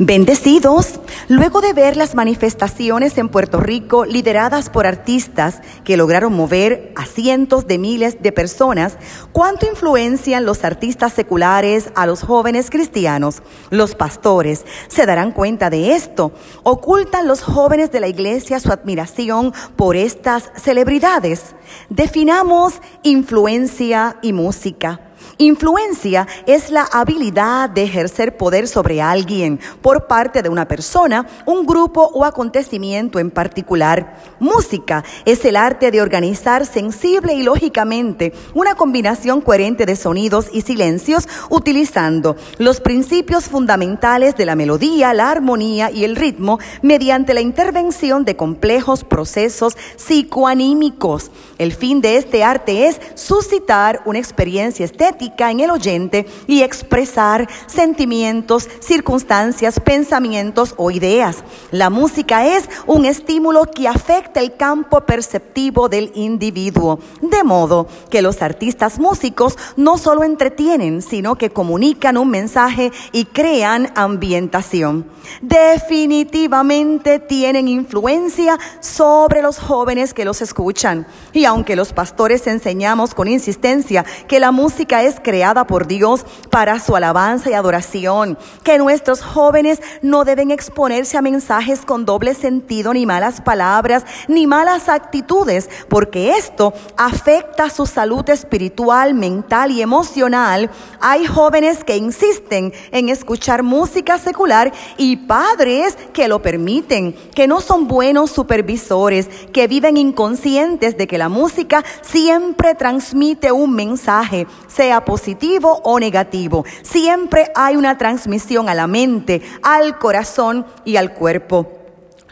Bendecidos, luego de ver las manifestaciones en Puerto Rico lideradas por artistas que lograron mover a cientos de miles de personas, ¿cuánto influencian los artistas seculares a los jóvenes cristianos? Los pastores se darán cuenta de esto. ¿Ocultan los jóvenes de la iglesia su admiración por estas celebridades? Definamos influencia y música. Influencia es la habilidad de ejercer poder sobre alguien por parte de una persona, un grupo o acontecimiento en particular. Música es el arte de organizar sensible y lógicamente una combinación coherente de sonidos y silencios utilizando los principios fundamentales de la melodía, la armonía y el ritmo mediante la intervención de complejos procesos psicoanímicos. El fin de este arte es suscitar una experiencia estética en el oyente y expresar sentimientos, circunstancias, pensamientos o ideas. La música es un estímulo que afecta el campo perceptivo del individuo, de modo que los artistas músicos no solo entretienen, sino que comunican un mensaje y crean ambientación. Definitivamente tienen influencia sobre los jóvenes que los escuchan. Y aunque los pastores enseñamos con insistencia que la música es creada por Dios para su alabanza y adoración, que nuestros jóvenes no deben exponerse a mensajes con doble sentido, ni malas palabras, ni malas actitudes, porque esto afecta su salud espiritual, mental y emocional. Hay jóvenes que insisten en escuchar música secular y padres que lo permiten, que no son buenos supervisores, que viven inconscientes de que la música siempre transmite un mensaje, sea positivo o negativo. Siempre hay una transmisión a la mente, al corazón y al cuerpo.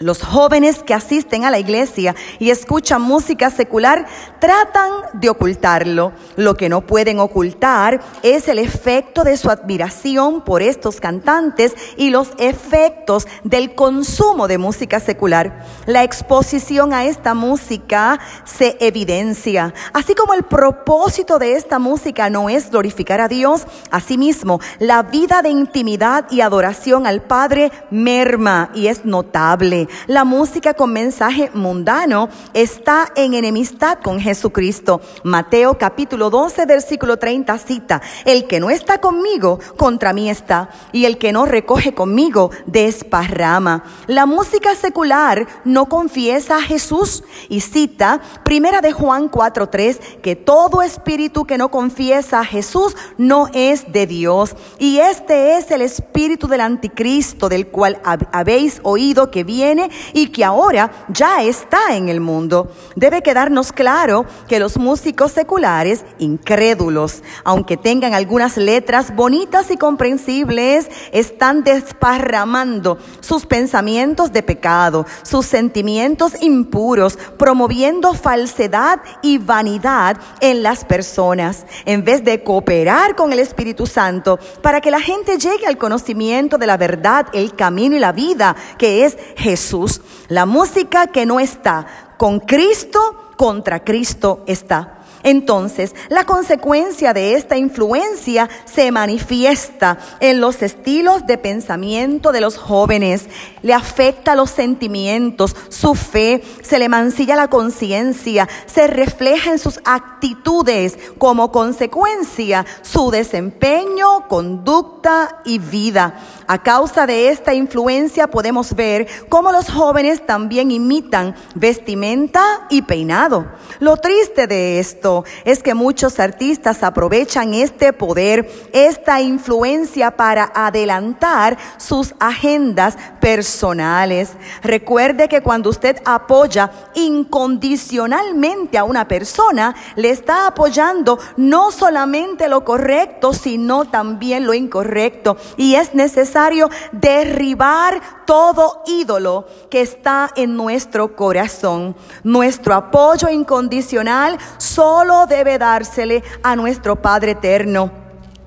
Los jóvenes que asisten a la iglesia y escuchan música secular tratan de ocultarlo. Lo que no pueden ocultar es el efecto de su admiración por estos cantantes y los efectos del consumo de música secular. La exposición a esta música se evidencia. Así como el propósito de esta música no es glorificar a Dios, asimismo la vida de intimidad y adoración al Padre merma y es notable. La música con mensaje mundano está en enemistad con Jesucristo. Mateo capítulo 12 versículo 30 cita, el que no está conmigo, contra mí está, y el que no recoge conmigo, desparrama. La música secular no confiesa a Jesús y cita primera de Juan 4:3 que todo espíritu que no confiesa a Jesús no es de Dios. Y este es el espíritu del anticristo del cual habéis oído que viene y que ahora ya está en el mundo. Debe quedarnos claro que los músicos seculares, incrédulos, aunque tengan algunas letras bonitas y comprensibles, están desparramando sus pensamientos de pecado, sus sentimientos impuros, promoviendo falsedad y vanidad en las personas, en vez de cooperar con el Espíritu Santo para que la gente llegue al conocimiento de la verdad, el camino y la vida, que es Jesús. Jesús, la música que no está con Cristo, contra Cristo está. Entonces, la consecuencia de esta influencia se manifiesta en los estilos de pensamiento de los jóvenes, le afecta los sentimientos, su fe, se le mancilla la conciencia, se refleja en sus actitudes, como consecuencia su desempeño, conducta y vida. A causa de esta influencia podemos ver cómo los jóvenes también imitan vestimenta y peinado. Lo triste de esto es que muchos artistas aprovechan este poder, esta influencia para adelantar sus agendas personales. Recuerde que cuando usted apoya incondicionalmente a una persona, le está apoyando no solamente lo correcto, sino también lo incorrecto. Y es necesario derribar todo ídolo que está en nuestro corazón. Nuestro apoyo incondicional solo debe dársele a nuestro Padre eterno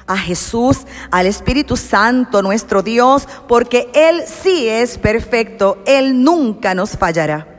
a Jesús, al Espíritu Santo, nuestro Dios, porque Él sí es perfecto, Él nunca nos fallará.